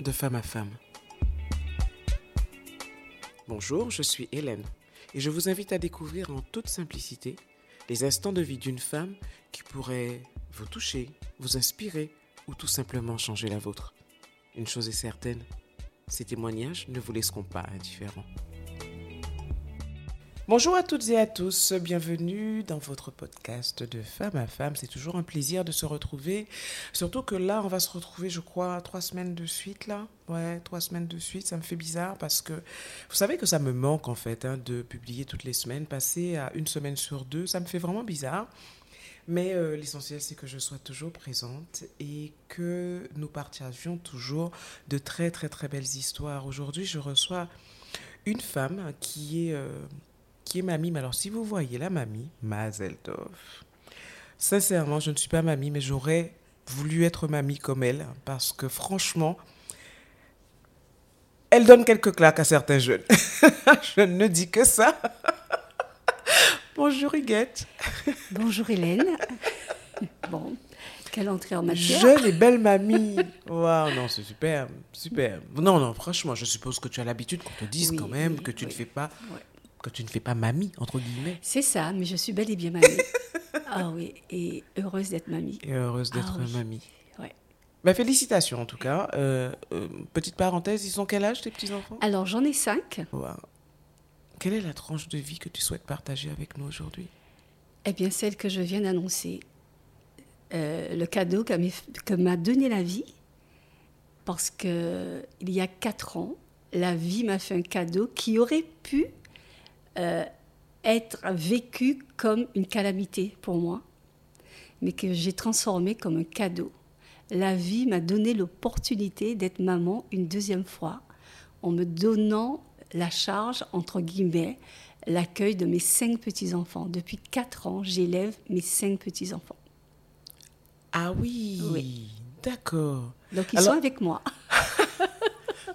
de femme à femme. Bonjour, je suis Hélène et je vous invite à découvrir en toute simplicité les instants de vie d'une femme qui pourrait vous toucher, vous inspirer ou tout simplement changer la vôtre. Une chose est certaine, ces témoignages ne vous laisseront pas indifférents. Bonjour à toutes et à tous, bienvenue dans votre podcast de femme à femme. C'est toujours un plaisir de se retrouver, surtout que là, on va se retrouver, je crois, trois semaines de suite, là. Ouais, trois semaines de suite, ça me fait bizarre parce que vous savez que ça me manque en fait hein, de publier toutes les semaines, passer à une semaine sur deux, ça me fait vraiment bizarre. Mais euh, l'essentiel, c'est que je sois toujours présente et que nous partagions toujours de très, très, très belles histoires. Aujourd'hui, je reçois une femme qui est, euh, qui est mamie. Mais alors, si vous voyez la mamie, Mazel Tov. Sincèrement, je ne suis pas mamie, mais j'aurais voulu être mamie comme elle parce que franchement, elle donne quelques claques à certains jeunes. je ne dis que ça. Bonjour Huguette. Bonjour Hélène. Bon, quelle entrée en matière. Jeune et belle mamie. Waouh, non, c'est super, super. Non, non, franchement, je suppose que tu as l'habitude qu'on te dise Oui, quand même oui, que tu ne fais pas. Que tu ne fais pas mamie entre guillemets. C'est ça, mais je suis belle et bien mamie. ah oui, et heureuse d'être mamie. Et heureuse d'être Ah oui. mamie. Ouais. Bah, félicitations en tout cas. Euh, euh, petite parenthèse, ils sont quel âge tes petits enfants Alors j'en ai cinq. Quelle est la tranche de vie que tu souhaites partager avec nous aujourd'hui? Eh bien, celle que je viens d'annoncer, euh, le cadeau que m'a donné la vie, parce que il y a quatre ans, la vie m'a fait un cadeau qui aurait pu euh, être vécu comme une calamité pour moi, mais que j'ai transformé comme un cadeau. La vie m'a donné l'opportunité d'être maman une deuxième fois, en me donnant la charge, entre guillemets, l'accueil de mes cinq petits-enfants. Depuis quatre ans, j'élève mes cinq petits-enfants. Ah oui, Oui. d'accord. Donc, ils Alors- sont avec moi.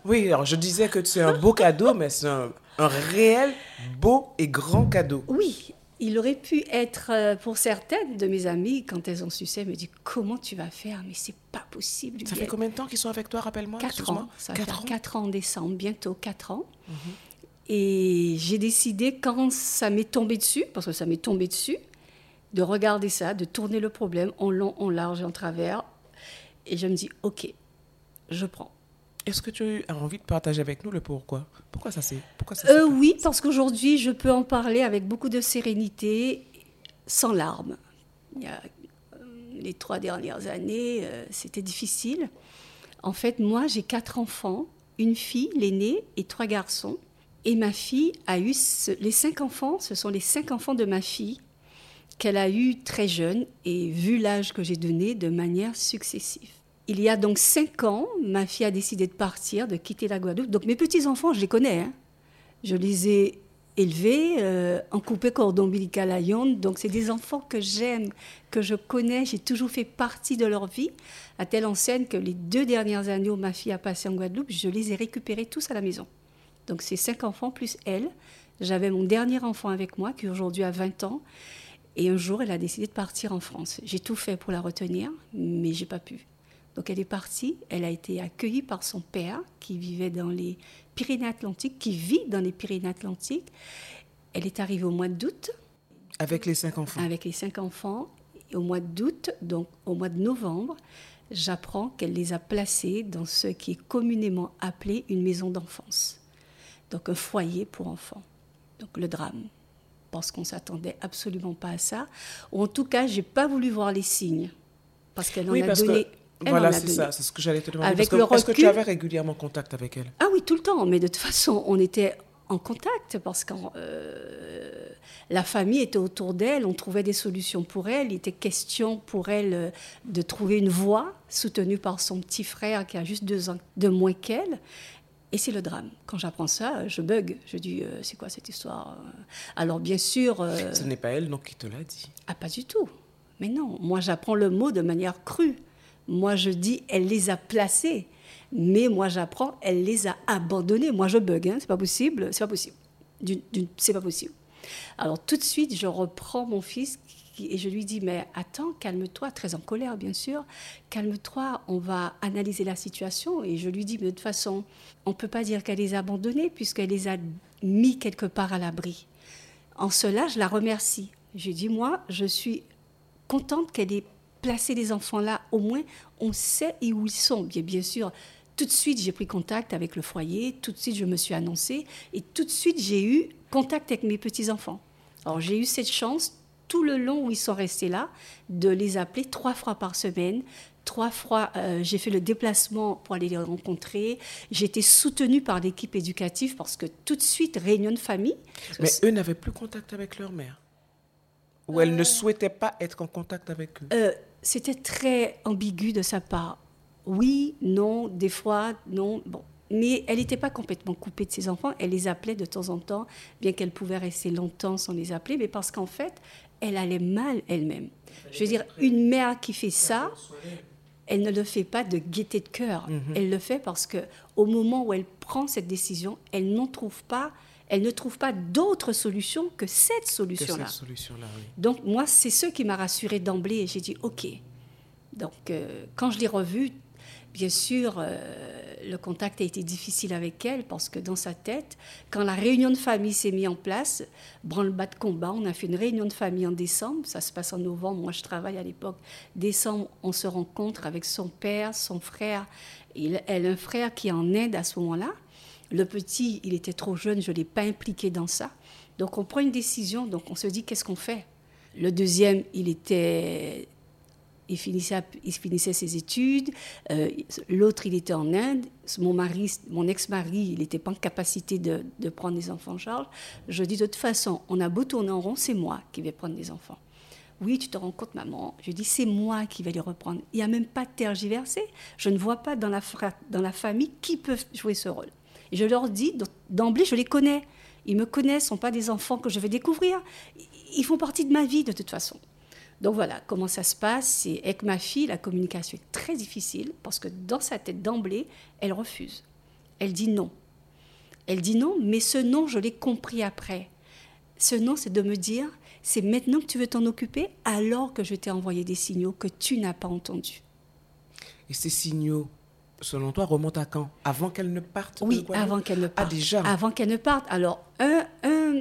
Oui, alors je disais que c'est un beau cadeau, mais c'est un, un réel beau et grand cadeau. Oui, il aurait pu être euh, pour certaines de mes amies, quand elles ont su ça, elles me disent Comment tu vas faire? Mais c'est pas possible. Ça fait combien de temps qu'ils sont avec toi, rappelle-moi Quatre excuse-moi ans. Ça va Quatre faire ans? Mhm. quatre ans en décembre, bientôt quatre ans. Et j'ai décidé, quand ça m'est tombé dessus, parce que ça m'est tombé dessus, de regarder ça, de tourner le problème en long, en large et en travers. Et je me dis Ok, je prends. Est-ce que tu as envie de partager avec nous le pourquoi? Pourquoi ça s'est Pourquoi ça Euh, oui, parce qu'aujourd'hui, je peux en parler avec beaucoup de sérénité, sans larmes. Il y a, euh, les trois dernières années, euh, c'était difficile. En fait, moi, j'ai quatre enfants, une fille, l'aînée, et trois garçons. Et ma fille a eu ce- les cinq enfants, ce sont les cinq enfants de ma fille qu'elle a eu très jeune et vu l'âge que j'ai donné de manière successive. Il y a donc cinq ans, ma fille a décidé de partir, de quitter la Guadeloupe. Donc mes petits-enfants, je les connais. hein. Je les ai élevés euh, en coupé cordon ombilical à Yonne. Donc c'est des enfants que j'aime, que je connais. J'ai toujours fait partie de leur vie, à telle enseigne que les deux dernières années où ma fille a passé en Guadeloupe, je les ai récupérés tous à la maison. Donc c'est cinq enfants plus elle. J'avais mon dernier enfant avec moi, qui aujourd'hui a 20 ans. Et un jour, elle a décidé de partir en France. J'ai tout fait pour la retenir, mais j'ai pas pu. Donc elle est partie, elle a été accueillie par son père qui vivait dans les Pyrénées-Atlantiques, qui vit dans les Pyrénées-Atlantiques. Elle est arrivée au mois d'août Avec les cinq enfants. avec les cinq enfants. Et au mois d'août, donc au mois de novembre, j'apprends qu'elle les a placés dans ce qui est communément appelé une maison d'enfance. Donc un foyer pour enfants. Donc le drame. Parce qu'on s'attendait absolument pas à ça. Ou en tout cas, j'ai pas voulu voir les signes. Parce qu'elle en oui, a donné. que elle voilà, c'est ça, c'est ce que j'allais te demander. Avec Parce que- Est-ce que tu avais régulièrement contact avec elle? Ah oui, tout le temps. Mais de toute façon, on était en contact parce que la famille était autour d'elle. On trouvait des solutions pour elle. Il était question pour elle euh, de trouver une voie soutenue par son petit frère qui a juste deux ans de moins qu'elle. Et c'est le drame. Quand j'apprends ça, je bug. Je dis, euh, c'est quoi cette histoire Alors bien sûr... euh, Ce n'est pas elle donc qui te l'a dit. ah, pas du tout. Mais non, moi j'apprends le mot de manière crue. Moi je dis, elle les a placés. Mais moi j'apprends, elle les a abandonnés. Moi je bug, hein, c'est pas possible, c'est pas possible. C'est pas possible. Alors tout de suite, je reprends mon fils et je lui dis, mais attends, calme-toi, très en colère bien sûr, calme-toi, on va analyser la situation. Et je lui dis, mais de toute façon, on ne peut pas dire qu'elle les a abandonnés puisqu'elle les a mis quelque part à l'abri. En cela, je la remercie. Je dis, moi, je suis contente qu'elle ait placé les enfants là. Au moins, on sait où ils sont. Bien, bien sûr, tout de suite, j'ai pris contact avec le foyer, tout de suite, je me suis annoncée, et tout de suite, j'ai eu contact avec mes petits-enfants. Alors, j'ai eu cette chance, tout le long où ils sont restés là, de les appeler trois fois par semaine. Trois fois, euh, j'ai fait le déplacement pour aller les rencontrer. J'ai été soutenue par l'équipe éducative parce que tout de suite, réunion de famille. Mais eux n'avaient plus contact avec leur mère? Ou elles ne Euh. souhaitaient pas être en contact avec eux? Euh, C'était très ambigu de sa part. Oui, non, des fois, non. Bon. Mais elle n'était pas complètement coupée de ses enfants. Elle les appelait de temps en temps, bien qu'elle pouvait rester longtemps sans les appeler, mais parce qu'en fait, elle allait mal elle-même. Je veux dire, une mère qui fait ça, elle ne le fait pas de gaieté de cœur. Elle le fait parce que au moment où elle prend cette décision, elle n'en trouve pas, elle ne trouve pas d'autre solution que cette solution-là. oui. Donc moi, c'est ce qui m'a rassurée d'emblée et j'ai dit OK. Donc euh, quand je l'ai revue, bien sûr, euh, le contact a été difficile avec elle parce que dans sa tête, quand la réunion de famille s'est mise en place, branle-bas de combat, on a fait une réunion de famille en décembre, ça se passe en novembre, moi je travaille à l'époque. Décembre, on se rencontre avec son père, son frère, il, elle a un frère qui est en Inde à ce moment-là. Le petit, il était trop jeune, je ne l'ai pas impliqué dans ça. Donc on prend une décision, donc on se dit qu'est-ce qu'on fait? Le deuxième, il était, il finissait, il finissait ses études. Euh, L'autre, il était en Inde. Mon mari, mon ex-mari, il n'était pas en capacité de, de prendre des enfants en charge. Je dis de toute façon, on a beau tourner en rond, c'est moi qui vais prendre des enfants. Oui, tu te rends compte, maman? Je dis, c'est moi qui vais les reprendre. Il n'y a même pas de tergiversé. Je ne vois pas dans la, dans la famille qui peut jouer ce rôle. Et je leur dis, d'emblée, je les connais. Ils me connaissent, ce ne sont pas des enfants que je vais découvrir. Ils font partie de ma vie de toute façon. Donc voilà comment ça se passe. C'est avec ma fille, la communication est très difficile parce que dans sa tête d'emblée, elle refuse. Elle dit non. Elle dit non, mais ce non, je l'ai compris après. Ce non, c'est de me dire, c'est maintenant que tu veux t'en occuper alors que je t'ai envoyé des signaux que tu n'as pas entendus. Et ces signaux, selon toi, remontent à quand? Avant qu'elle ne parte Oui, avant qu'elle ne parte. Ah, déjà Avant qu'elle ne parte. Alors, un, un,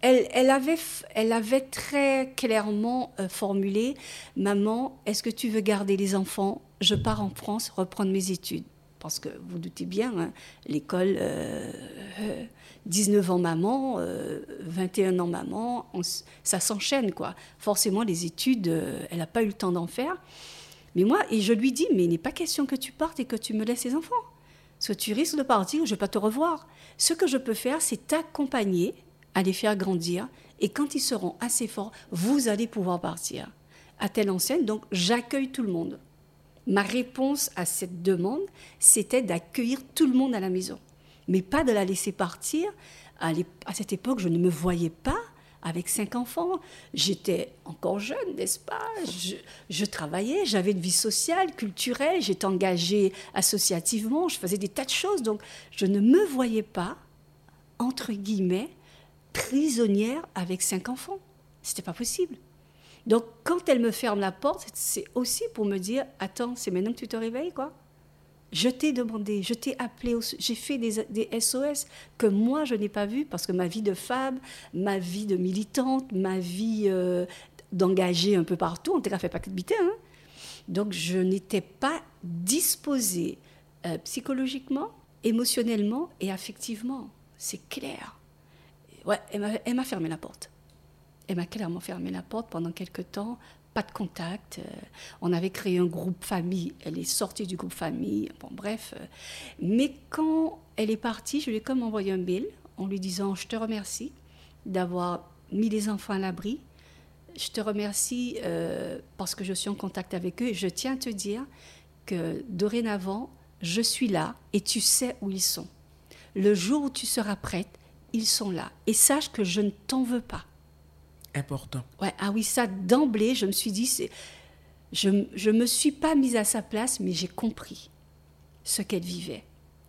elle, elle, avait, f- elle avait très clairement euh, formulé Maman, est-ce que tu veux garder les enfants? Je pars en France reprendre mes études. Parce que vous doutez bien, hein, l'école, euh, euh, 19 ans maman, euh, 21 ans maman, on ça s'enchaîne quoi. Forcément, les études, euh, elle n'a pas eu le temps d'en faire. Mais moi, et je lui dis, mais il n'est pas question que tu partes et que tu me laisses les enfants. Parce que tu risques de partir, je ne vais pas te revoir. Ce que je peux faire, c'est t'accompagner à les faire grandir. Et quand ils seront assez forts, vous allez pouvoir partir. À telle enseigne, donc j'accueille tout le monde. Ma réponse à cette demande, c'était d'accueillir tout le monde à la maison. Mais pas de la laisser partir. À, cette époque, je ne me voyais pas avec cinq enfants. J'étais encore jeune, n'est-ce pas? Je, travaillais, j'avais une vie sociale, culturelle, j'étais engagée associativement, je faisais des tas de choses. Donc, je ne me voyais pas, entre guillemets, prisonnière avec cinq enfants. C'était pas possible. Donc, quand elle me ferme la porte, c'est aussi pour me dire Attends, c'est maintenant que tu te réveilles, quoi. Je t'ai demandé, je t'ai appelé, j'ai fait des, SOS que moi je n'ai pas vu parce que ma vie de femme, ma vie de militante, ma vie euh, d'engagée un peu partout, on t'a fait pas que de hein. Donc je n'étais pas disposée euh, psychologiquement, émotionnellement et affectivement. C'est clair. Ouais, elle m'a fermé la porte. Elle m'a clairement fermé la porte pendant quelques temps. Pas de contact. euh, on avait créé un groupe famille. Elle est sortie du groupe famille. Bon, bref. euh, mais quand elle est partie, je lui ai comme envoyé un mail en lui disant Je te remercie d'avoir mis les enfants à l'abri. Je te remercie euh, parce que je suis en contact avec eux. Je tiens à te dire que dorénavant, je suis là et tu sais où ils sont. Le jour où tu seras prête, ils sont là. Et sache que je ne t'en veux pas. Important. Ouais, ah oui, ça, d'emblée, je me suis dit, je ne me suis pas mise à sa place, mais j'ai compris ce qu'elle vivait.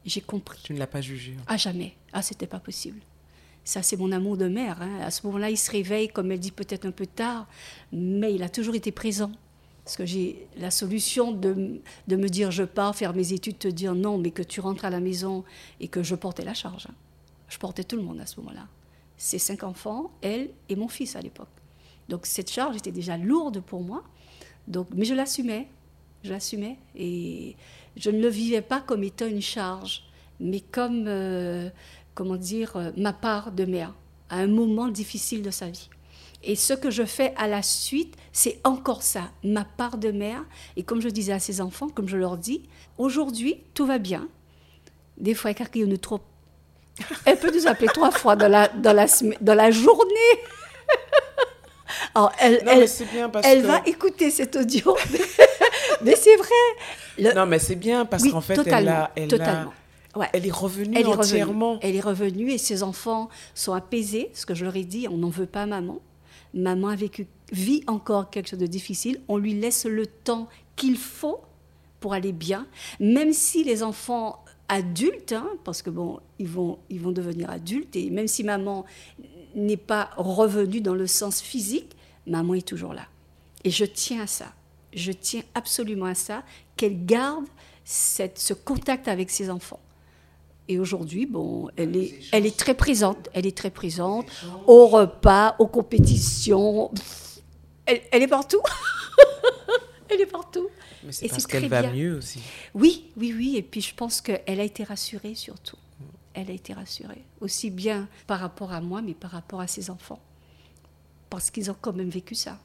J'ai compris. Tu ne l'as pas jugé. À jamais. Ah, c'était pas possible. Ça, c'est mon amour de mère. hein. À ce moment-là, il se réveille, comme elle dit, peut-être un peu tard, mais il a toujours été présent. Parce que j'ai la solution de, de me dire je pars faire mes études, te dire non, mais que tu rentres à la maison et que je portais la charge. hein. Je portais tout le monde à ce moment-là. Ses cinq enfants, elle et mon fils à l'époque. Donc cette charge était déjà lourde pour moi. Donc, mais je l'assumais. Je l'assumais. Et je ne le vivais pas comme étant une charge, mais comme, euh, comment dire, euh, ma part de mère, à un moment difficile de sa vie. Et ce que je fais à la suite, c'est encore ça, ma part de mère. Et comme je disais à ses enfants, comme je leur dis, aujourd'hui, tout va bien. Des fois, il y a trop. Elle peut nous appeler trois fois dans la, dans la, dans la journée. Alors, elle, Non, elle, mais c'est bien parce elle que... va écouter cet audio. mais c'est vrai. Le- Non, mais c'est bien parce oui, qu'en fait, elle, a, elle, a-. Ouais. elle est revenue Elle est entièrement. revenue. Elle est revenue et ses enfants sont apaisés. Ce que je leur ai dit, on n'en veut pas maman. Maman a vécu, vit encore quelque chose de difficile. On lui laisse le temps qu'il faut pour aller bien, même si les enfants adultes, hein, parce que bon, ils vont, ils vont devenir adultes et même si maman n'est pas revenue dans le sens physique, maman est toujours là. Et je tiens à ça. Je tiens absolument à ça, qu'elle garde cette, ce contact avec ses enfants. Et aujourd'hui, bon, elle est, elle est très présente. Elle est très présente au repas, aux compétitions. Elle, elle est partout. elle est partout. Mais c'est parce qu'elle va bien. mieux aussi. Oui, oui, oui. Et puis je pense qu'elle a été rassurée surtout. Elle a été rassurée. Aussi bien par rapport à moi, mais par rapport à ses enfants. Parce qu'ils ont quand même vécu ça.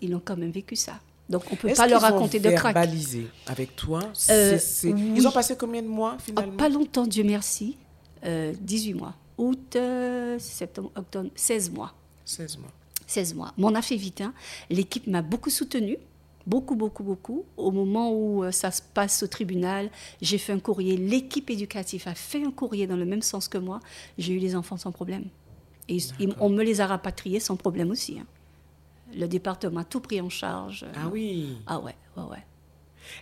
Ils ont quand même vécu ça. Donc on ne peut pas leur raconter de crack. verbalisé avec toi Euh, C'est- c'est- oui. Ils ont passé combien de mois Ah, finalement pas longtemps, Dieu merci. Euh, 18 mois. Août, euh, septembre, octobre, 16 mois. 16 mois. 16 mois. Mais on a fait vite. hein. L'équipe m'a beaucoup soutenue. Beaucoup, beaucoup, beaucoup. Au moment où euh, ça se passe au tribunal, j'ai fait un courrier. L'équipe éducative a fait un courrier dans le même sens que moi. J'ai eu les enfants sans problème. Et ils- on me les a rapatriés sans problème aussi. hein. Le département a tout pris en charge. Ah oui. Ah ouais, ouais, ouais.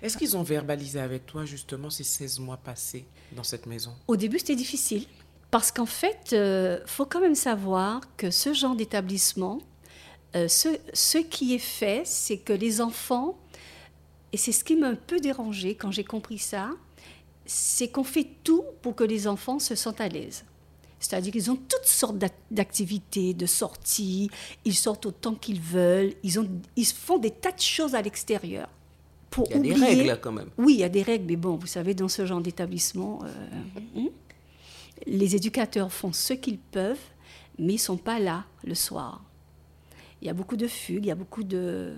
Est-ce qu'ils ont verbalisé avec toi justement ces 16 mois passés dans cette maison? Au début, c'était difficile parce qu'en fait, il faut quand même savoir que ce genre d'établissement, euh, ce, ce qui est fait, c'est que les enfants, et c'est ce qui m'a un peu dérangé quand j'ai compris ça, c'est qu'on fait tout pour que les enfants se sentent à l'aise. C'est-à-dire qu'ils ont toutes sortes d'ac- d'activités, de sorties, ils sortent autant qu'ils veulent, ils, ont, ils font des tas de choses à l'extérieur. Pour Il y a oublier, des règles quand même. oui, il y a des règles, mais bon, vous savez, dans ce genre d'établissement, euh, hein, les éducateurs font ce qu'ils peuvent, mais ils ne sont pas là le soir. Il y a beaucoup de fugues, il y a beaucoup de...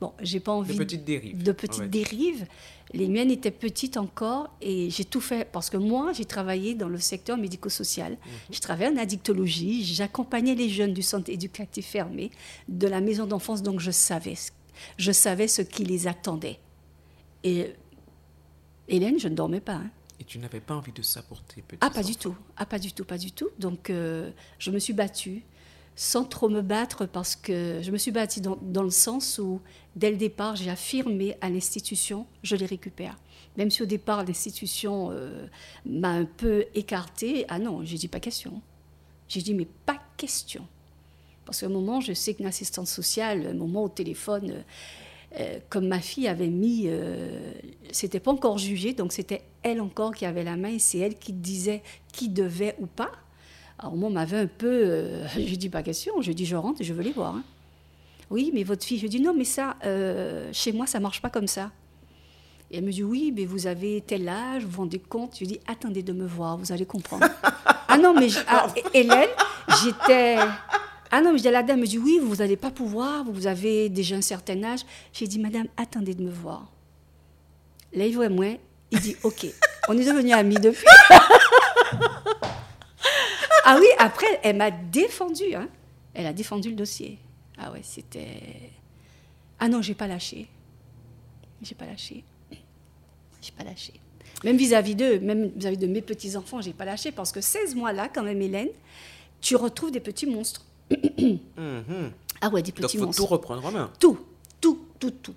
Bon, j'ai pas envie De petites dérives. de petites dérives. Les miennes étaient petites encore et j'ai tout fait parce que moi, j'ai travaillé dans le secteur médico-social. Mhm. Je travaillais en addictologie, j'accompagnais les jeunes du centre éducatif fermé, de la maison d'enfance, donc je savais, ce- je savais ce qui les attendait. Et Hélène, je ne dormais pas. hein. Et tu n'avais pas envie de ça pour tes petits Ah, pas du tout. Ah, pas du tout, pas du tout. Donc, euh, je me suis battue sans trop me battre parce que je me suis battue dans, dans le sens où, dès le départ, j'ai affirmé à l'institution, je les récupère. Même si au départ, l'institution euh, m'a un peu écartée, ah non, j'ai dit pas question. J'ai dit, mais pas question. Parce qu'à un moment, je sais qu'une assistante sociale, un moment au téléphone, euh, euh, comme ma fille avait mis, c'était pas encore jugé, donc c'était elle encore qui avait la main, et c'est elle qui disait qui devait ou pas. Alors moi, on m'avait un peu, euh, j'ai dit pas question, je dis je rentre et je veux les voir. hein. Oui, mais votre fille, je dis non, mais ça, euh, chez moi, ça marche pas comme ça. Et elle me dit oui, mais vous avez tel âge, vous vous rendez compte? Je dis attendez de me voir, vous allez comprendre. ah non, mais je- ah, Hélène, j'étais. Ah non, mais je dis à la dame, elle me dit oui, vous n'allez pas pouvoir, vous avez déjà un certain âge. J'ai dit madame, attendez de me voir. Là, il voit moi, il dit ok, on est devenus amis depuis. ah oui, après, elle m'a défendu, hein. Elle a défendu le dossier. Ah ouais, c'était. Ah non, j'ai pas lâché. J'ai pas lâché. J'ai pas lâché. Même vis-à-vis d'eux, même vis-à-vis de mes petits-enfants, j'ai pas lâché parce que 16 mois là, quand même, Hélène, tu retrouves des petits monstres. Mhm. Ah ouais, des Donc, petits faut monstres. tout reprendre en main. Tout, tout, tout, tout.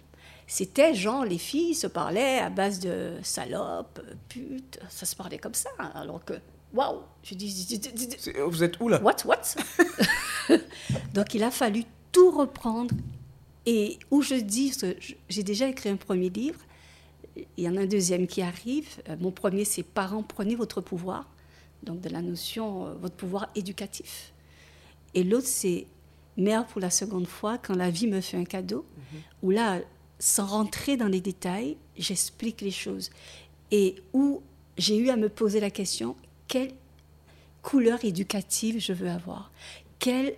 C'était genre, les filles se parlaient à base de salope, pute, ça se parlait comme ça. Alors que waouh Je dis, Vous êtes où là? What, what Donc il a fallu tout reprendre. Et où je dis, j'ai déjà écrit un premier livre, il y en a un deuxième qui arrive. Euh, Mon premier, c'est Parents, prenez votre pouvoir. Donc de la notion, euh, votre pouvoir éducatif. Et l'autre, c'est Mère pour la seconde fois, quand la vie me fait un cadeau, où là, sans rentrer dans les détails, j'explique les choses. Et où j'ai eu à me poser la question, quelle couleur éducative je veux avoir? Quelle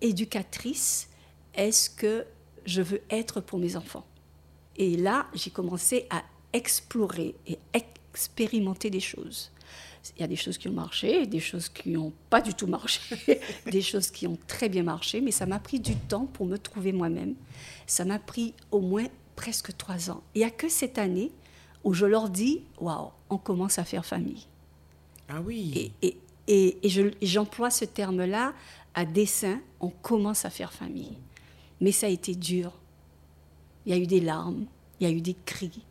éducatrice est-ce que je veux être pour mes enfants? Et là, j'ai commencé à explorer et expérimenter des choses. Il y a des choses qui ont marché, des choses qui n'ont pas du tout marché, des choses qui ont très bien marché, mais ça m'a pris du temps pour me trouver moi-même. Ça m'a pris au moins presque trois ans. Il n'y a que cette année où je leur dis, waouh, on commence à faire famille. Ah. Et, et, et, et je- et j'emploie ce terme-là à dessein, on commence à faire famille. Mais ça a été dur. Il y a eu des larmes, il y a eu des cris.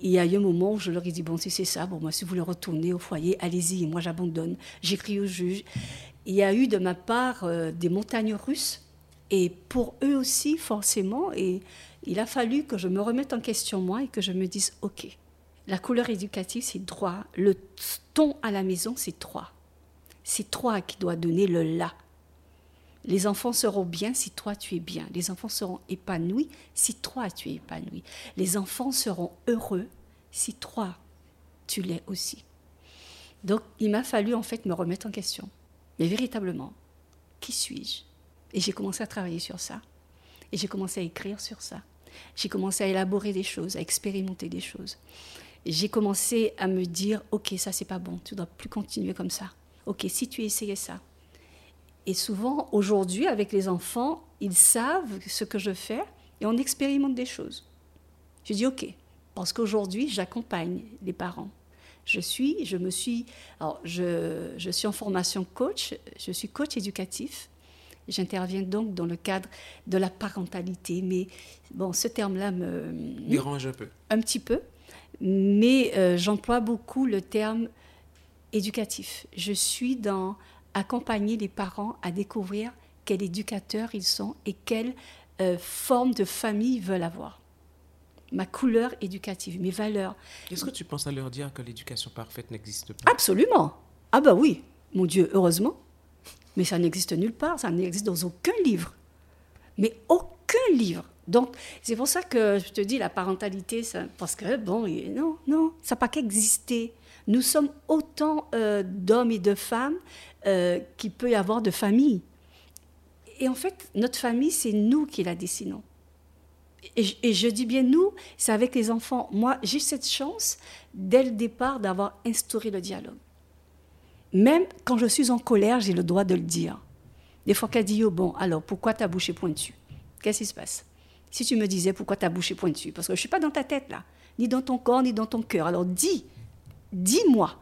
Il y a eu un moment où je leur ai dit, bon, si c'est ça, bon, moi, si vous voulez retourner au foyer, allez-y, moi j'abandonne. J'écris au juge. Il y a eu de ma part euh, des montagnes russes. Et pour eux aussi, forcément, et il a fallu que je me remette en question moi et que je me dise, OK, la couleur éducative, c'est droit. Le ton à la maison, c'est trois. C'est toi qui dois donner le là. Les enfants seront bien si toi tu es bien. Les enfants seront épanouis si toi tu es épanoui. Les enfants seront heureux si toi tu l'es aussi. Donc il m'a fallu en fait me remettre en question. Mais véritablement, qui suis-je? Et j'ai commencé à travailler sur ça. Et j'ai commencé à écrire sur ça. J'ai commencé à élaborer des choses, à expérimenter des choses. J'ai commencé à me dire, ok, ça c'est pas bon, tu dois plus continuer comme ça. Ok, si tu essayais ça. Et souvent, aujourd'hui, avec les enfants, ils savent ce que je fais et on expérimente des choses. Je dis ok, parce qu'aujourd'hui, j'accompagne les parents. Je suis, je me suis, alors je, je suis en formation coach, je suis coach éducatif. J'interviens donc dans le cadre de la parentalité, mais bon, ce terme-là me Dérange un peu. un petit peu, mais euh, j'emploie beaucoup le terme éducatif. Je suis dans accompagner les parents à découvrir quel éducateur ils sont et quelle euh, forme de famille ils veulent avoir. Ma couleur éducative, mes valeurs. Est-ce que tu penses à leur dire que l'éducation parfaite n'existe pas? Absolument. Ah bah oui, mon Dieu, heureusement. Mais ça n'existe nulle part, ça n'existe dans aucun livre. Mais aucun livre. Donc, c'est pour ça que je te dis la parentalité, parce que, bon, non, non, ça n'a pas qu'exister. Nous sommes autant euh, d'hommes et de femmes euh, qu'il peut y avoir de familles. Et en fait, notre famille, c'est nous qui la dessinons. Et je, et je dis bien nous, c'est avec les enfants. Moi, j'ai cette chance, dès le départ, d'avoir instauré le dialogue. Même quand je suis en colère, j'ai le droit de le dire. Des fois qu'elle dit, oh bon, alors pourquoi ta bouche est pointue? Qu'est-ce qui se passe? Si tu me disais pourquoi ta bouche est pointue, parce que je ne suis pas dans ta tête là, ni dans ton corps, ni dans ton cœur. Alors dis, dis-moi.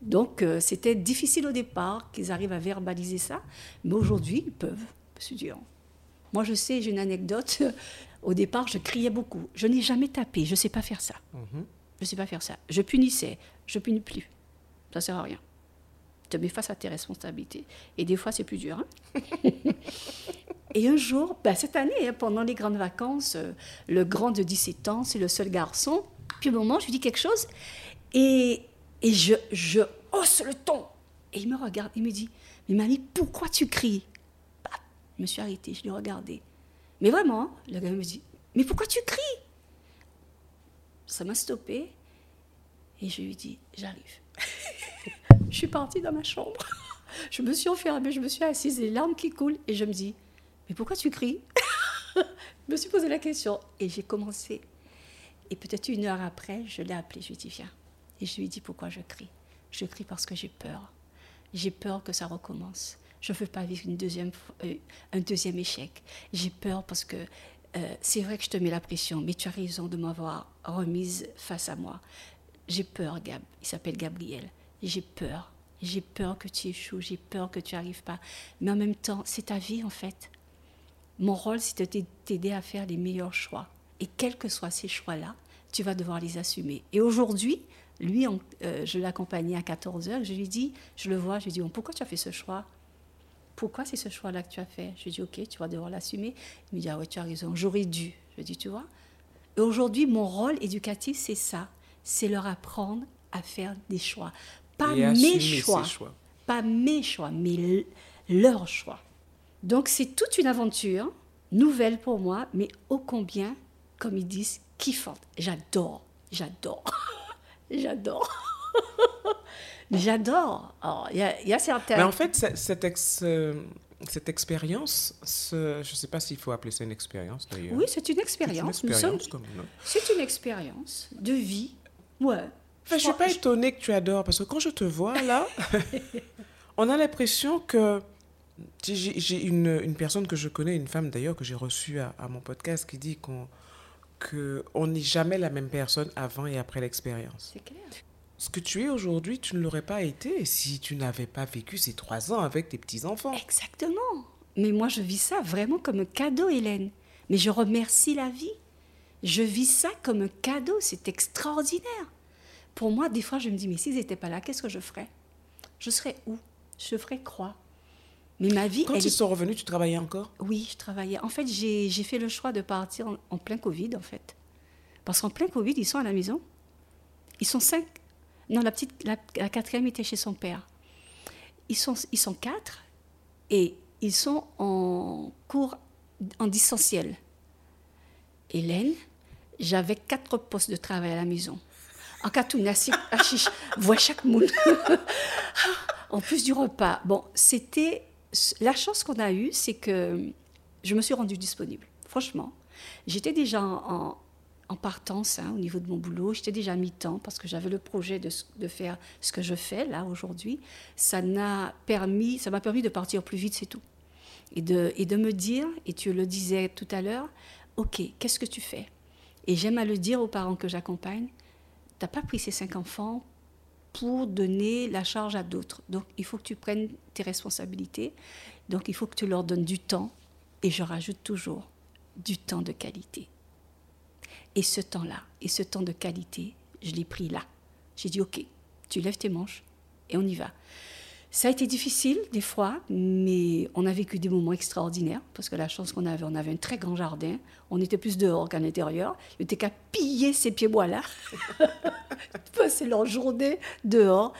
Donc euh, c'était difficile au départ qu'ils arrivent à verbaliser ça, mais aujourd'hui ils peuvent. C'est dur. Moi je sais, j'ai une anecdote. Au départ, je criais beaucoup. Je n'ai jamais tapé. Je ne sais pas faire ça. Je ne sais pas faire ça. Je punissais. Je punis plus. Ça sert à rien. te mets face à tes responsabilités. Et des fois, c'est plus dur. hein. Et un jour, ben, cette année, hein, pendant les grandes vacances, euh, le grand de 17 ans, c'est le seul garçon. Puis au moment, je lui dis quelque chose et, et je, je hausse le ton. Et il me regarde, il me dit, mais mamie, pourquoi tu cries? Bah, Je me suis arrêtée, je l'ai regardé. Mais vraiment, hein, le gars me dit, mais pourquoi tu cries? Ça m'a stoppé et je lui dis, j'arrive. je suis partie dans ma chambre. Je me suis enfermée, je me suis assise, les larmes qui coulent, et je me dis, mais pourquoi tu cries Je me suis posé la question, et j'ai commencé. Et peut-être une heure après, je l'ai appelé, je lui ai dit, viens. Et je lui ai dit, pourquoi je crie Je crie parce que j'ai peur. J'ai peur que ça recommence. Je ne veux pas vivre une deuxième, euh, un deuxième échec. J'ai peur parce que euh, c'est vrai que je te mets la pression, mais tu as raison de m'avoir remise face à moi. J'ai peur, Gab. Il s'appelle Gabriel. J'ai peur. J'ai peur que tu échoues. J'ai peur que tu arrives pas. Mais en même temps, c'est ta vie, en fait. Mon rôle, c'est de t'a- t'aider à faire les meilleurs choix. Et quels que soient ces choix-là, tu vas devoir les assumer. Et aujourd'hui, Lui, on- euh, je l'accompagnais à 14 heures. Je lui dis, je le vois, je lui dis, bon, pourquoi tu as fait ce choix? Pourquoi c'est ce choix-là que tu as fait? Je lui dis, ok, tu vas devoir l'assumer. Il me dit, ah ouais, tu as raison, j'aurais dû. Je lui dis, tu vois? Et aujourd'hui, mon rôle éducatif, c'est ça. C'est leur apprendre à faire des choix. Pas Et mes choix. choix. Pas mes choix, mais leurs choix. Donc c'est toute une aventure, nouvelle pour moi, mais ô combien, comme ils disent, kiffante. J'adore, j'adore, j'adore. J'adore. Alors, Il y, a- il y a certains... Mais en fait, ce- cette, ex- euh, cette expérience, ce- je ne sais pas s'il faut appeler ça une expérience d'ailleurs. oui, c'est une C'est une expérience. Expérience sommes- comme une autre. C'est une expérience de vie. Ouais. Enfin, je ne suis pas étonnée que tu adores, parce que quand je te vois là, on a l'impression que. J'ai une, une personne que je connais, une femme d'ailleurs, que j'ai reçue à, à mon podcast, qui dit qu'on qu'on n'est jamais la même personne avant et après l'expérience. C'est clair. Ce que tu es aujourd'hui, tu ne l'aurais pas été si tu n'avais pas vécu ces trois ans avec tes petits-enfants. Exactement. Mais moi, je vis ça vraiment comme un cadeau, Hélène. Mais je remercie la vie. Je vis ça comme un cadeau. C'est extraordinaire. Pour moi, des fois, je me dis, mais s'ils n'étaient pas là, qu'est-ce que je ferais? Je serais où? Je ferais quoi? Mais ma vie, Quand elle ils est... sont revenus, tu travaillais encore? Oui, je travaillais. En fait, j'ai fait le choix de partir en, en plein Covid, en fait. Parce qu'en plein Covid, ils sont à la maison. Ils sont cinq. Non, la petite, la, la quatrième était chez son père. Ils sont, ils sont quatre et ils sont en cours en distanciel. Hélène, j'avais quatre postes de travail à la maison. En nasi, achiche, vois chaque moule. en plus du repas. Bon, c'était la chance qu'on a eue, c'est que je me suis rendue disponible. Franchement, j'étais déjà en, en- partance hein, au niveau de mon boulot. J'étais déjà à mi-temps parce que j'avais le projet de, de faire ce que je fais là aujourd'hui. Ça n'a permis, m'a permis de partir plus vite, c'est tout. Et de, et de me dire, et tu le disais tout à l'heure, ok, qu'est-ce que tu fais? Et j'aime à le dire aux parents que j'accompagne, t'as pas pris ces cinq enfants pour donner la charge à d'autres. Donc, il faut que tu prennes tes responsabilités. Donc, il faut que tu leur donnes du temps. Et je rajoute toujours du temps de qualité. Et ce temps-là, et ce temps de qualité, je l'ai pris là. J'ai dit, OK, tu lèves tes manches et on y va. Ça a été difficile des fois, mais on a vécu des moments extraordinaires parce que la chance qu'on avait, on avait un très grand jardin. On était plus dehors qu'à l'intérieur. Il était qu'à piller ces pieds-bois-là, passer leur journée dehors.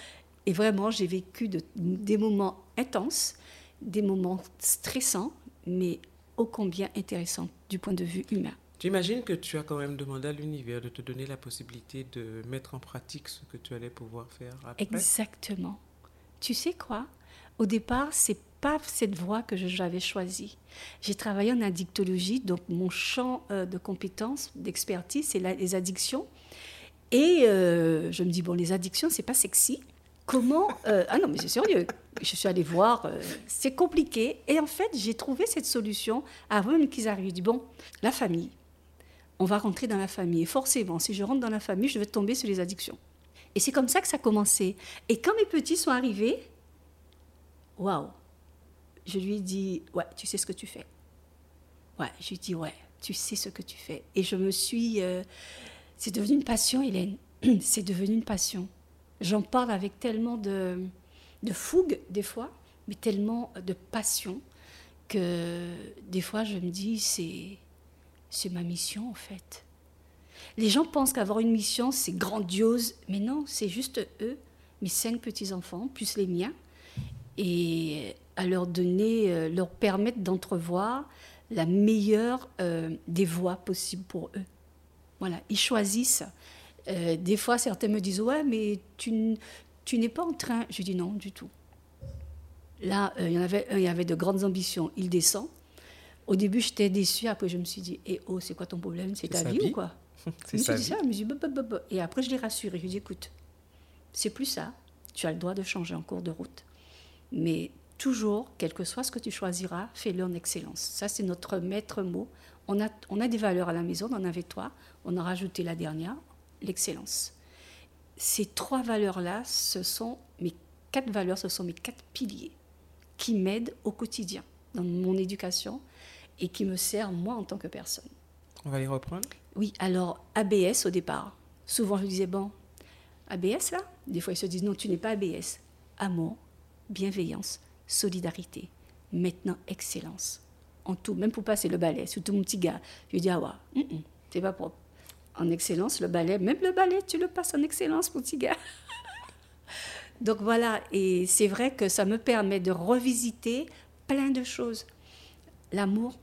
Et vraiment, j'ai vécu de- des moments intenses, des moments stressants, mais ô combien intéressants du point de vue humain. J'imagine que tu as quand même demandé à l'univers de te donner la possibilité de mettre en pratique ce que tu allais pouvoir faire après. Exactement. Tu sais quoi? Au départ, c'est pas cette voie que j'avais choisie. J'ai travaillé en addictologie, donc mon champ euh, de compétences, d'expertise, c'est les addictions. Et euh, je me dis bon, les addictions, c'est pas sexy. Comment euh, Ah non, mais c'est sérieux. Je suis allée voir, c'est compliqué. Et en fait, j'ai trouvé cette solution avant qu'ils arrivent. Je dis bon, la famille. On va rentrer dans la famille. Et forcément, si je rentre dans la famille, je vais tomber sur les addictions. Et c'est comme ça que ça a commencé. Et quand mes petits sont arrivés, waouh, je lui ai dit, ouais, tu sais ce que tu fais. Ouais, je lui ai dit, ouais, tu sais ce que tu fais. Et je me suis... euh, c'est devenu une passion, Hélène. c'est devenu une passion. J'en parle avec tellement de, de fougue, des fois, mais tellement de passion, que des fois, je me dis, c'est, c'est ma mission, en fait. Les gens pensent qu'avoir une mission, c'est grandiose, mais non, c'est juste eux, mes cinq petits-enfants, plus les miens, et à leur donner, euh, leur permettre d'entrevoir la meilleure euh, des voies possibles pour eux. Voilà, ils choisissent. Euh, des fois, certains me disent Ouais, mais tu, n'es pas en train. Je dis Non, du tout. Là, euh, il y en avait il y avait de grandes ambitions. Il descend. Au début, j'étais déçue. Après, je me suis dit Eh oh, c'est quoi ton problème? C'est ta vie, vie. ou quoi? C'est ça. dit ça, je me suis dit, bah, bah, bah. Et après, je l'ai rassuré. Je lui ai dit, écoute, c'est plus ça. Tu as le droit de changer en cours de route. Mais toujours, quel que soit ce que tu choisiras, fais-le en excellence. Ça, c'est notre maître mot. On a, on a des valeurs à la maison, on en avait toi. On a rajouté la dernière, l'excellence. Ces trois valeurs-là, ce sont mes quatre valeurs, ce sont mes quatre piliers qui m'aident au quotidien dans mon éducation et qui me servent moi en tant que personne. On va les reprendre. Oui, alors ABS au départ. Souvent, je disais, bon, ABS là? Des fois, ils se disent non, tu n'es pas ABS. Amour, bienveillance, solidarité. Maintenant, excellence. En tout, même pour passer le balai, surtout mon petit gars. Je dis, ah ouais, mm, mm, pas propre. En excellence, le balai, même le balai, tu le passes en excellence, mon petit gars. Donc voilà, et c'est vrai que ça me permet de revisiter plein de choses. L'amour,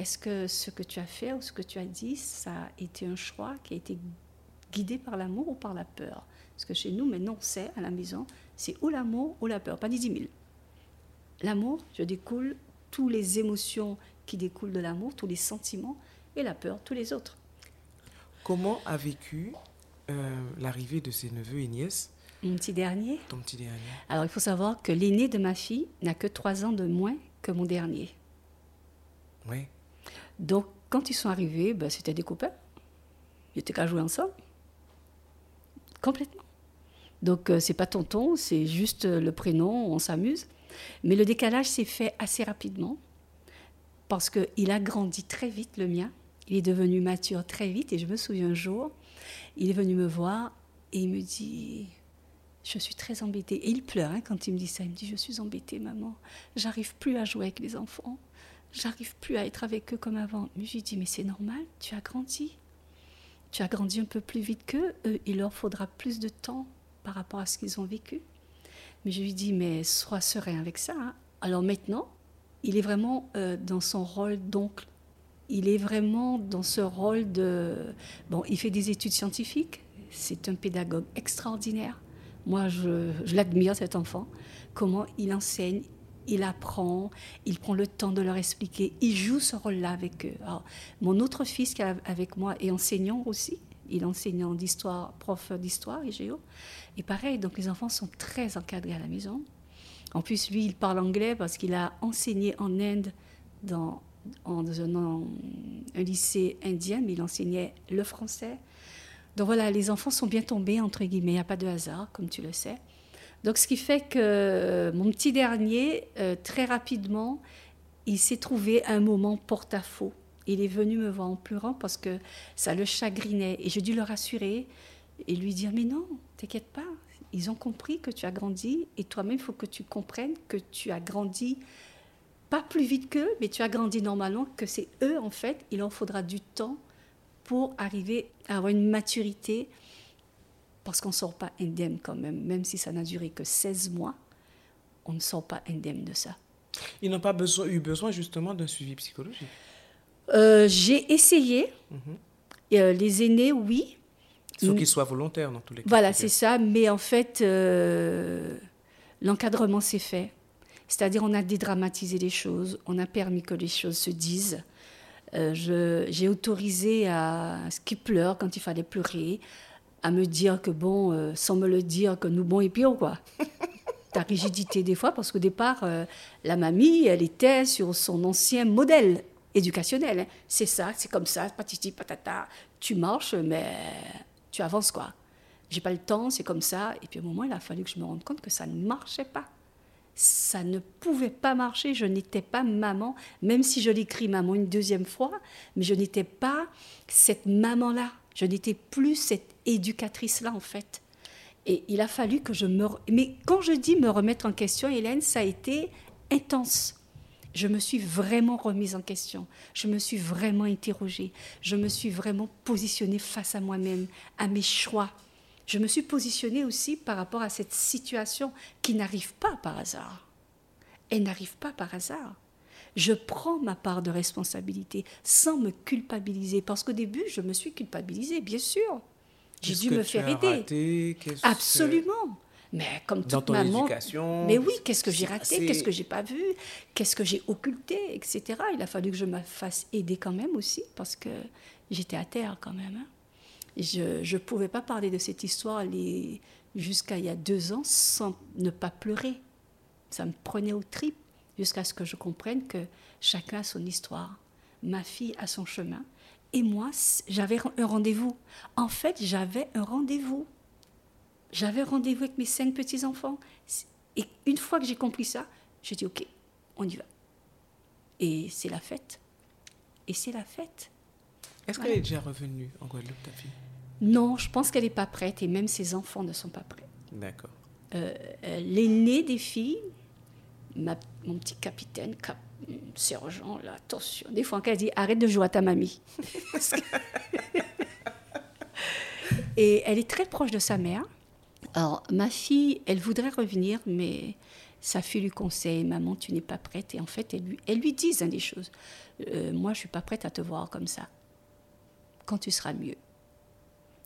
est-ce que ce que tu as fait ou ce que tu as dit, ça a été un choix qui a été guidé par l'amour ou par la peur? Parce que chez nous, maintenant, on sait à la maison, c'est ou l'amour ou la peur, pas 10 000. L'amour, je découle toutes les émotions qui découlent de l'amour, tous les sentiments, et la peur, tous les autres. Comment a vécu euh, l'arrivée de ses neveux et nièces? Mon petit dernier Ton petit dernier. Alors, il faut savoir que l'aîné de ma fille n'a que 3 ans de moins que mon dernier. Oui. Donc, quand ils sont arrivés, ben, c'était des copains. Ils étaient qu'à jouer ensemble. Complètement. Donc, euh, c'est pas tonton, c'est juste euh, le prénom, on s'amuse. Mais le décalage s'est fait assez rapidement parce qu'il a grandi très vite, le mien. Il est devenu mature très vite et je me souviens un jour, il est venu me voir et il me dit Je suis très embêtée. Et il pleure hein, quand il me dit ça. Il me dit Je suis embêtée, maman. J'arrive plus à jouer avec les enfants. J'arrive plus à être avec eux comme avant. Mais je lui dis Mais c'est normal, tu as grandi. Tu as grandi un peu plus vite qu'eux. il leur faudra plus de temps par rapport à ce qu'ils ont vécu. Mais je lui dis, mais sois serein avec ça. Hein. Alors maintenant, il est vraiment euh, dans son rôle d'oncle. Il est vraiment dans ce rôle de... Bon, il fait des études scientifiques. C'est un pédagogue extraordinaire. Moi, je l'admire, cet enfant. Comment il enseigne, il apprend, il prend le temps de leur expliquer. Il joue ce rôle-là avec eux. Mon autre fils qui est avec moi est enseignant aussi. Il est enseignant d'histoire, prof d'histoire et géo. Et pareil, donc les enfants sont très encadrés à la maison. En plus, lui, il parle anglais parce qu'il a enseigné en Inde dans, un, lycée indien, mais il enseignait le français. Donc voilà, les enfants sont bien tombés, entre guillemets, il n'y a pas de hasard, comme tu le sais. Donc ce qui fait que euh, mon petit dernier, euh, très rapidement, il s'est trouvé un moment porte-à-faux. Il est venu me voir en pleurant parce que ça le chagrinait. Et j'ai dû le rassurer et lui dire, mais non, t'inquiète pas, ils ont compris que tu as grandi et toi-même, il faut que tu comprennes que tu as grandi, pas plus vite qu'eux, mais tu as grandi normalement, que c'est eux, en fait, il en faudra du temps pour arriver à avoir une maturité, parce qu'on ne sort pas indemne quand même, même si ça n'a duré que 16 mois, on ne sort pas indemne de ça. Ils n'ont pas besoin, eu besoin justement d'un suivi psychologique euh, J'ai essayé. Mhm. Euh, les aînés, oui, il faut qu'il soit volontaire dans tous les cas. Voilà, c'est ça. Mais en fait, euh, l'encadrement s'est fait. C'est-à-dire, on a dédramatisé les choses, on a permis que les choses se disent. Euh, j'ai autorisé à, ce qu'il pleure quand il fallait pleurer, à me dire que bon, euh, sans me le dire, que nous bon et pire, quoi. Ta rigidité des fois, parce qu'au départ, la mamie, elle était sur son ancien modèle éducationnel. Hein. C'est ça, c'est comme ça, patiti patata. Tu marches, mais tu avances quoi. J'ai pas le temps, c'est comme ça. Et puis au moment, il a fallu que je me rende compte que ça ne marchait pas. Ça ne pouvait pas marcher. Je n'étais pas maman, même si je l'écris maman une deuxième fois, mais je n'étais pas cette maman-là. Je n'étais plus cette éducatrice-là en fait. Et il a fallu que je me... Mais quand je dis me remettre en question, Hélène, ça a été intense je me suis vraiment remise en question, je me suis vraiment interrogée, je me suis vraiment positionnée face à moi-même, à mes choix. Je me suis positionnée aussi par rapport à cette situation qui n'arrive pas par hasard. Elle n'arrive pas par hasard. Je prends ma part de responsabilité sans me culpabiliser, parce qu'au début, je me suis culpabilisée, bien sûr. J'ai dû me faire aider. Absolument. Mais comme toute Dans maman, mais oui, qu'est-ce que j'ai raté, qu'est-ce que j'ai pas vu, qu'est-ce que j'ai occulté, etc. Il a fallu que je me fasse aider quand même aussi parce que j'étais à terre quand même. Hein. Je ne pouvais pas parler de cette histoire jusqu'à il y a deux ans sans ne pas pleurer. Ça me prenait au trip jusqu'à ce que je comprenne que chacun a son histoire. Ma fille a son chemin. Et moi, j'avais un rendez-vous. En fait, j'avais un rendez-vous. J'avais rendez-vous avec mes cinq petits-enfants. Et une fois que j'ai compris ça, j'ai dit, OK, on y va. Et c'est la fête. Et c'est la fête. Est-ce qu'elle est déjà revenue en Guadeloupe, ta fille? Non, je pense qu'elle n'est pas prête et même ses enfants ne sont pas prêts. D'accord. Euh, euh, L'aîné des filles, ma- mon petit capitaine, cap- sergent, là, attention. Des fois, elle dit arrête de jouer à ta mamie. Et elle est très proche de sa mère. Alors, ma fille, elle voudrait revenir, mais sa fille lui conseille Maman, tu n'es pas prête. Et en fait, elle lui, elle lui dit hein, des choses. Euh, Moi, je suis pas prête à te voir comme ça. Quand tu seras mieux.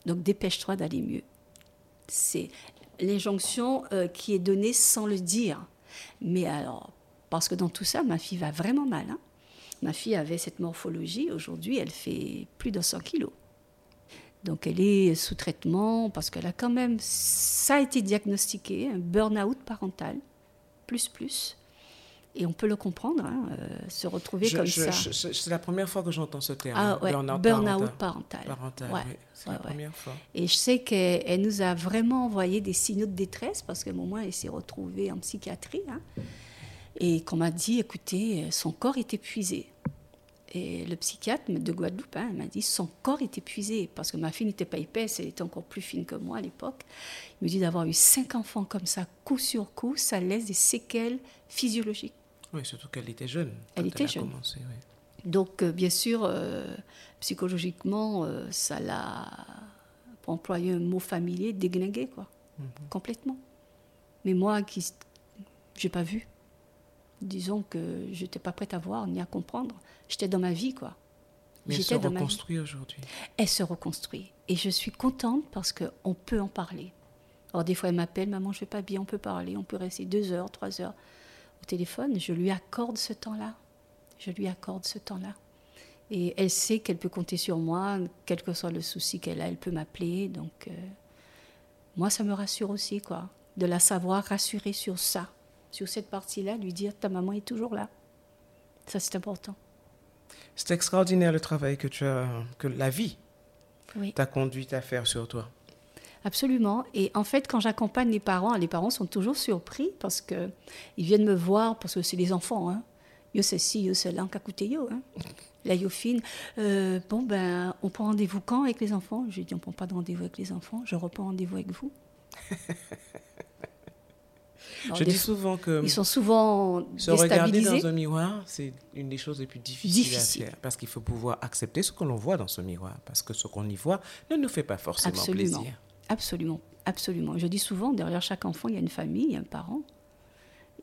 Donc, dépêche-toi d'aller mieux. C'est l'injonction euh, qui est donnée sans le dire. Mais alors, parce que dans tout ça, ma fille va vraiment mal. hein. Ma fille avait cette morphologie. Aujourd'hui, elle fait plus de 100 kilos. Donc, elle est sous traitement parce qu'elle a quand même, ça a été diagnostiqué, un burn-out parental, plus, plus. Et on peut le comprendre, hein, euh, se retrouver Je- comme je- ça. c'est la première fois que j'entends ce terme. ah ouais, burn-out parental. parental. Parental, Ouais, oui. C'est ouais, la première fois. Et je sais qu'elle elle nous a vraiment envoyé des signaux de détresse parce qu'à un moment, elle s'est retrouvée en psychiatrie. hein. Et qu'on m'a dit, écoutez, son corps est épuisé. Et le psychiatre de Guadeloupe hein, m'a dit, son corps est épuisé parce que ma fille n'était pas épaisse, elle était encore plus fine que moi à l'époque. Il me dit d'avoir eu cinq enfants comme ça, coup sur coup, ça laisse des séquelles physiologiques. Oui, surtout qu'elle était jeune. Elle était a jeune. commencé, oui. Donc, euh, bien sûr, euh, psychologiquement, euh, ça l'a, pour employer un mot familier, déglingué, quoi. Complètement. Mais moi, qui j'ai pas vu. Disons que je n'étais pas prête à voir ni à comprendre. J'étais dans ma vie, quoi. Mais elle se reconstruit aujourd'hui. Elle se reconstruit. Et je suis contente parce qu'on peut en parler. Alors, des fois, elle m'appelle, maman, je vais pas bien, on peut parler, on peut rester deux heures, trois heures au téléphone. Je lui accorde ce temps-là. Je lui accorde ce temps-là. Et elle sait qu'elle peut compter sur moi, quel que soit le souci qu'elle a, elle peut m'appeler. Donc, euh, moi, ça me rassure aussi, quoi. De la savoir rassurer sur ça, sur cette partie-là, lui dire ta maman est toujours là. Ça, c'est important. C'est extraordinaire le travail que tu as, que la vie Oui. t'a conduit à faire sur toi. Absolument. Et en fait, quand j'accompagne les parents, les parents sont toujours surpris parce que ils viennent me voir parce que c'est les enfants. Hein. Yo c'est ci, yo kakouté yo. Hein. La yo fine. Euh, bon ben, on prend rendez-vous quand avec les enfants? J'ai dit on prend pas de rendez-vous avec les enfants. Je reprends rendez-vous avec vous. Alors, je dis souvent que ils sont souvent se regarder dans un miroir, c'est une des choses les plus difficiles Difficile. à faire. Parce qu'il faut pouvoir accepter ce que l'on voit dans ce miroir. Parce que ce qu'on y voit ne nous fait pas forcément Absolument. plaisir. Absolument, absolument. Je dis souvent, derrière chaque enfant, il y a une famille, il y a un parent.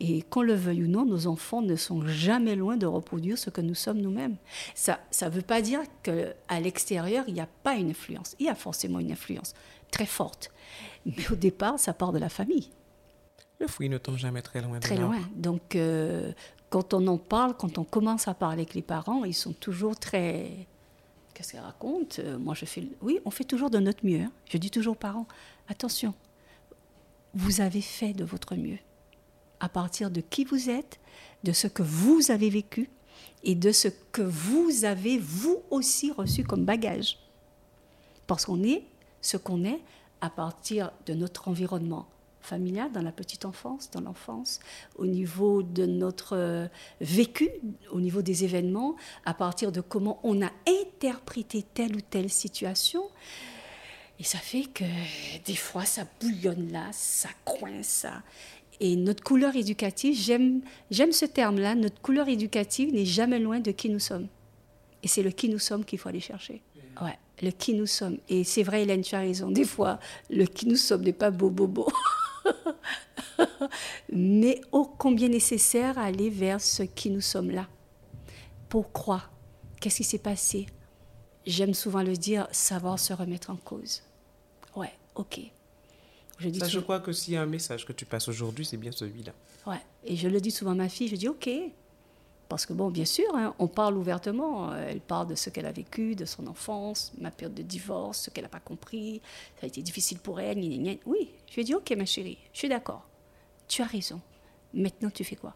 Et qu'on le veuille ou non, nos enfants ne sont jamais loin de reproduire ce que nous sommes nous-mêmes. Ça ne veut pas dire qu'à l'extérieur, il n'y a pas une influence. Il y a forcément une influence très forte. Mais au départ, ça part de la famille, Le fruit ne tombe jamais très loin de très loin. Donc, euh, quand on en parle, quand on commence à parler avec les parents, ils sont toujours très... Qu'est-ce qu'ils racontent Euh, Moi, je fais... Oui, on fait toujours de notre mieux. hein. Je dis toujours aux parents, attention, vous avez fait de votre mieux. À partir de qui vous êtes, de ce que vous avez vécu et de ce que vous avez vous aussi reçu comme bagage. Parce qu'on est ce qu'on est à partir de notre environnement familial, dans la petite enfance, dans l'enfance, au niveau de notre euh, vécu, au niveau des événements, à partir de comment on a interprété telle ou telle situation. Et ça fait que des fois, ça bouillonne là, ça coince, ça. Et notre couleur éducative, j'aime j'aime ce terme-là, notre couleur éducative n'est jamais loin de qui nous sommes. Et c'est le qui nous sommes qu'il faut aller chercher. Ouais, le qui nous sommes. Et c'est vrai, Hélène, tu as raison. Des fois, le qui nous sommes n'est pas beau, beau, beau. Mais ô combien nécessaire à aller vers ce qui nous sommes là. Pourquoi Qu'est-ce qui s'est passé? J'aime souvent le dire, savoir se remettre en cause. Ouais, ok. Je dis Ça, je crois que s'il y a un message que tu passes aujourd'hui, c'est bien celui-là. Ouais. Et je le dis souvent à ma fille, je dis OK. Parce que, bon, bien sûr, hein, on parle ouvertement. Euh, Elle parle de ce qu'elle a vécu, de son enfance, ma période de divorce, ce qu'elle n'a pas compris. Ça a été difficile pour elle. gna. Oui, je lui ai dit OK, ma chérie, je suis d'accord. Tu as raison. Maintenant, tu fais quoi?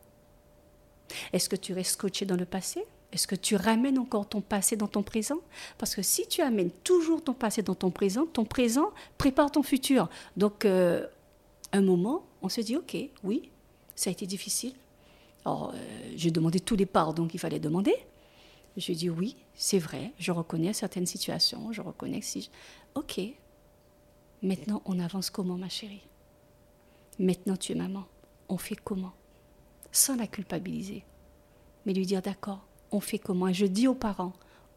Est-ce que tu restes scotché dans le passé? Est-ce que tu ramènes encore ton passé dans ton présent? Parce que si tu amènes toujours ton passé dans ton présent, ton présent prépare ton futur. Donc, euh, un moment, on se dit, OK, oui, ça a été difficile. Alors, euh, j'ai demandé tous les pardons qu'il fallait demander. Je dit, oui, c'est vrai, je reconnais certaines situations, je reconnais que si... je- OK, Maintenant, on avance comment, ma chérie? Maintenant, tu es maman. On fait comment? Sans la culpabiliser. Mais lui dire, d'accord, on fait comment? Et je dis aux parents,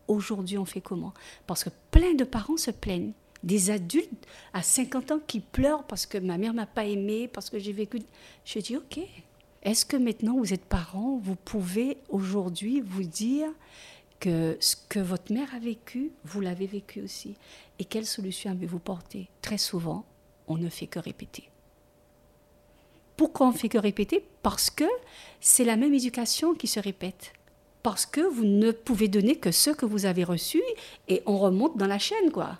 aujourd'hui, on fait comment? Parce que plein de parents se plaignent. Des adultes à 50 ans qui pleurent parce que ma mère m'a pas aimé, parce que j'ai vécu. Je dis, ok. Est-ce que maintenant vous êtes parents, vous pouvez aujourd'hui vous dire que ce que votre mère a vécu, vous l'avez vécu aussi? Et quelle solution avez-vous porté Très souvent, on ne fait que répéter. Pourquoi on fait que répéter? Parce que c'est la même éducation qui se répète. Parce que vous ne pouvez donner que ce que vous avez reçu et on remonte dans la chaîne, quoi.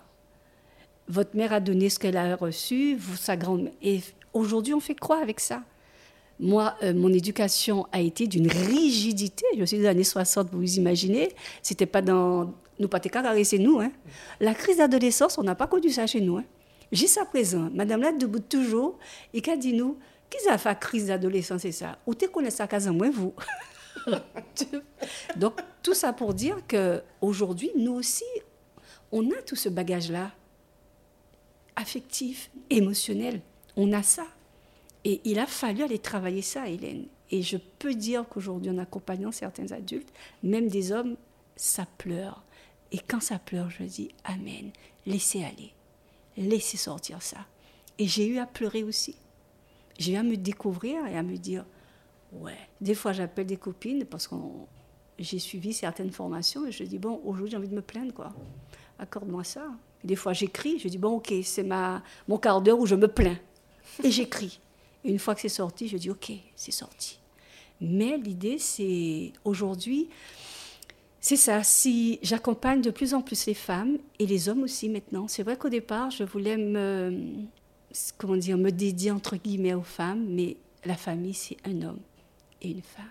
Votre mère a donné ce qu'elle a reçu, vous, sa grand Et aujourd'hui, on fait quoi avec ça? Moi, euh, mon éducation a été d'une rigidité. Je suis des années 60, vous vous imaginez. C'était pas dans. Nous, pas c'est nous. Hein. La crise d'adolescence, on n'a pas connu ça chez nous. Hein. Jusqu'à présent, Madame là, debout toujours, et qu'a dit nous, qui a fait crise d'adolescence, c'est ça? Ou tu connais ça, quasiment moins vous? Donc, tout ça pour dire qu'aujourd'hui, nous aussi, on a tout ce bagage-là, affectif, émotionnel. On a ça. Et il a fallu aller travailler ça, Hélène. Et je peux dire qu'aujourd'hui, en accompagnant certains adultes, même des hommes, ça pleure. Et quand ça pleure, je dis Amen. Laissez aller. Laissez sortir ça. Et j'ai eu à pleurer aussi. J'ai eu à me découvrir et à me dire Ouais. Des fois, j'appelle des copines parce que j'ai suivi certaines formations et je dis Bon, aujourd'hui, j'ai envie de me plaindre, quoi. Accorde-moi ça. des fois, j'écris. Je dis Bon, ok, c'est mon quart d'heure où je me plains. Et j'écris une fois que c'est sorti, je dis ok, c'est sorti. Mais l'idée, c'est aujourd'hui, c'est ça. Si j'accompagne de plus en plus les femmes et les hommes aussi maintenant. C'est vrai qu'au départ, je voulais me, comment dire, me dédier entre guillemets aux femmes, mais la famille, c'est un homme et une femme.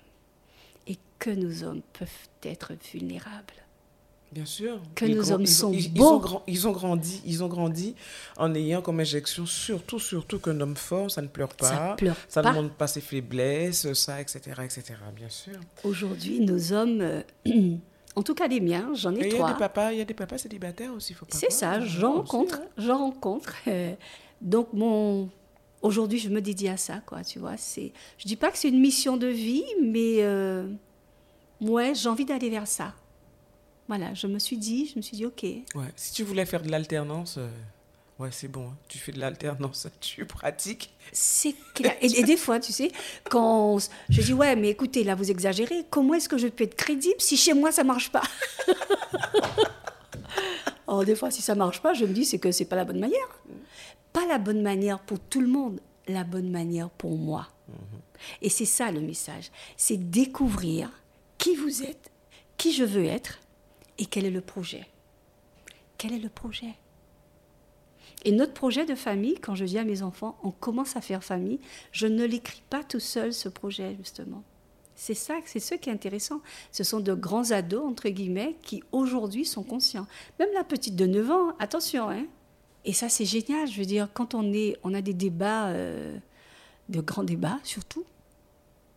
Et que nos hommes peuvent être vulnérables. Bien sûr. Que nos hommes sont ils, beaux. Ils ont, grandi, ils ont grandi en ayant comme injection surtout, surtout qu'un homme fort, ça ne pleure pas. Ça pleure Ça ne montre pas ses faiblesses, ça, etc., etc. Bien sûr. Aujourd'hui, nos hommes, euh, en tout cas les miens, j'en ai trois. Il y a des papas, il y a des papas célibataires aussi, faut pas. C'est ça, j'en rencontre, j'en rencontre. Euh, donc mon, aujourd'hui, je me dédie à ça, quoi. Tu vois, c'est, je dis pas que c'est une mission de vie, mais euh, ouais, j'ai envie d'aller vers ça. Voilà, je me suis dit, je me suis dit, ok. Ouais, si tu voulais faire de l'alternance, euh, ouais, c'est bon. Hein. Tu fais de l'alternance, tu pratiques. C'est clair. Et, des fois, tu sais, quand je dis, ouais, mais écoutez, là, vous exagérez. Comment est-ce que je peux être crédible si chez moi ça marche pas? Alors, des fois, si ça marche pas, je me dis, c'est que c'est pas la bonne manière. Pas la bonne manière pour tout le monde, la bonne manière pour moi. Mhm. Et c'est ça le message. C'est découvrir qui vous êtes, qui je veux être et quel est le projet? Quel est le projet? Et notre projet de famille, quand je dis à mes enfants, on commence à faire famille, je ne l'écris pas tout seul, ce projet, justement. C'est ça, c'est ce qui est intéressant. Ce sont de grands ados, entre guillemets, qui aujourd'hui sont conscients. Même la petite de 9 ans, attention, hein. Et ça, c'est génial. Je veux dire, quand on, est, on a des débats, euh, de grands débats, surtout,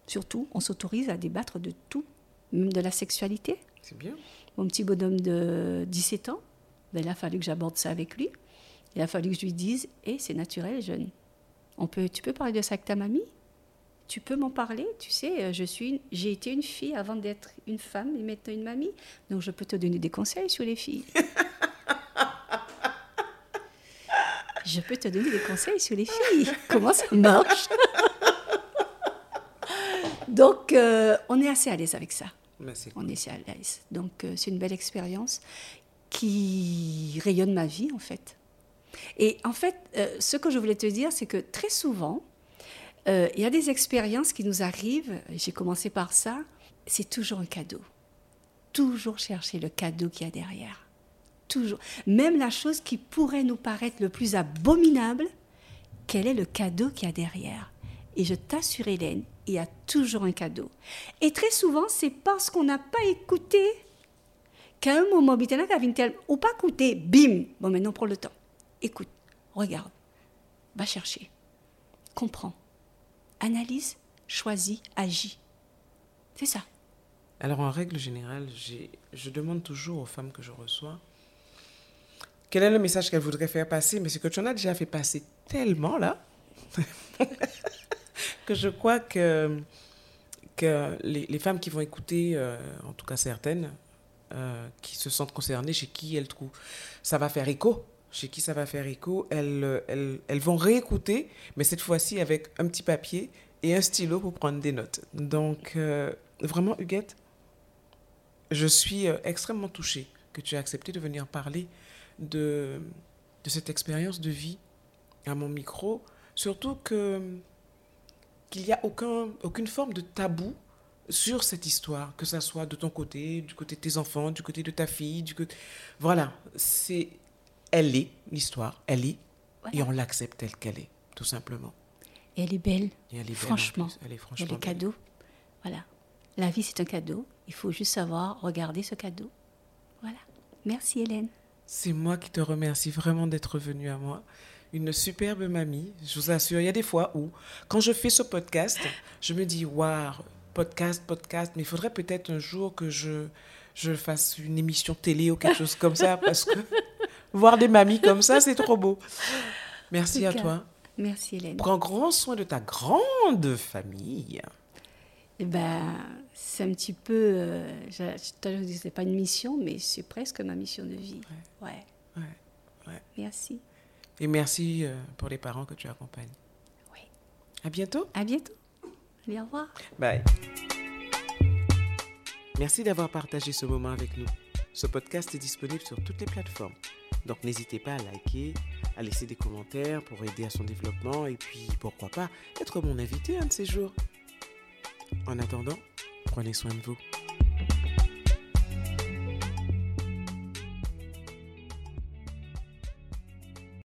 surtout, on s'autorise à débattre de tout, même de la sexualité. C'est bien mon petit bonhomme de 17 ans, ben, il a fallu que j'aborde ça avec lui. Il a fallu que je lui dise Hé, c'est naturel, jeune. On peut, tu peux parler de ça avec ta mamie? Tu peux m'en parler? Tu sais, euh, je suis, j'ai été une fille avant d'être une femme et maintenant une mamie. Donc je peux te donner des conseils sur les filles. je peux te donner des conseils sur les filles. Comment ça marche? Donc, euh, on est assez à l'aise avec ça. On est à l'aise. Donc euh, c'est une belle expérience qui rayonne ma vie en fait. Et en fait, euh, ce que je voulais te dire, c'est que très souvent, euh, il y a des expériences qui nous arrivent, j'ai commencé par ça, c'est toujours un cadeau. Toujours chercher le cadeau qu'il y a derrière. Toujours. Même la chose qui pourrait nous paraître le plus abominable, quel est le cadeau qu'il y a derrière? Et je t'assure, Hélène, il y a toujours un cadeau. Et très souvent, c'est parce qu'on n'a pas écouté qu'à un moment, ou pas écouté, bim, bon maintenant prends le temps. Écoute, regarde, va chercher, comprends, analyse, choisis, agis. C'est ça. Alors en règle générale, je demande toujours aux femmes que je reçois, quel est le message qu'elle voudrait faire passer, mais c'est que tu en as déjà fait passer tellement là que je crois que, que les, femmes qui vont écouter, euh, en tout cas certaines, euh, qui se sentent concernées, chez qui elles trouvent, ça va faire écho, chez qui ça va faire écho, elles, elles, vont réécouter, mais cette fois-ci avec un petit papier et un stylo pour prendre des notes. Donc, euh, vraiment, Huguette, je suis extrêmement touchée que tu aies accepté de venir parler de, de cette expérience de vie à mon micro. Surtout que qu'il n'y a aucun, aucune forme de tabou sur cette histoire, que ça soit de ton côté, du côté de tes enfants, du côté de ta fille, du côté... Voilà, c'est... Elle est l'histoire, elle est, et on l'accepte telle qu'elle est, tout simplement. Et elle est belle. Et elle est franchement. Elle est franchement. Elle est cadeau. Voilà. La vie, c'est un cadeau. Il faut juste savoir regarder ce cadeau. Voilà. Merci Hélène. C'est moi qui te remercie vraiment d'être venue à moi. Une superbe mamie, je vous assure. Il y a des fois où, quand je fais ce podcast, je me dis, waouh, podcast, podcast, mais il faudrait peut-être un jour que je, je fasse une émission télé ou quelque chose comme ça, parce que voir des mamies comme ça, c'est trop beau. Merci à toi. Merci Hélène. Prends grand soin de ta grande famille. Eh ben, c'est un petit peu. Euh, je, ne disais pas une mission, mais c'est presque ma mission de vie. Ouais. ouais. ouais. Merci. Et merci euh, pour les parents que tu accompagnes. Oui. À bientôt. À bientôt. Allez, au revoir. Bye. Merci d'avoir partagé ce moment avec nous. Ce podcast est disponible sur toutes les plateformes. Donc n'hésitez pas à liker, à laisser des commentaires pour aider à son développement et puis pourquoi pas être mon invité un de ces jours. En attendant, prenez soin de vous.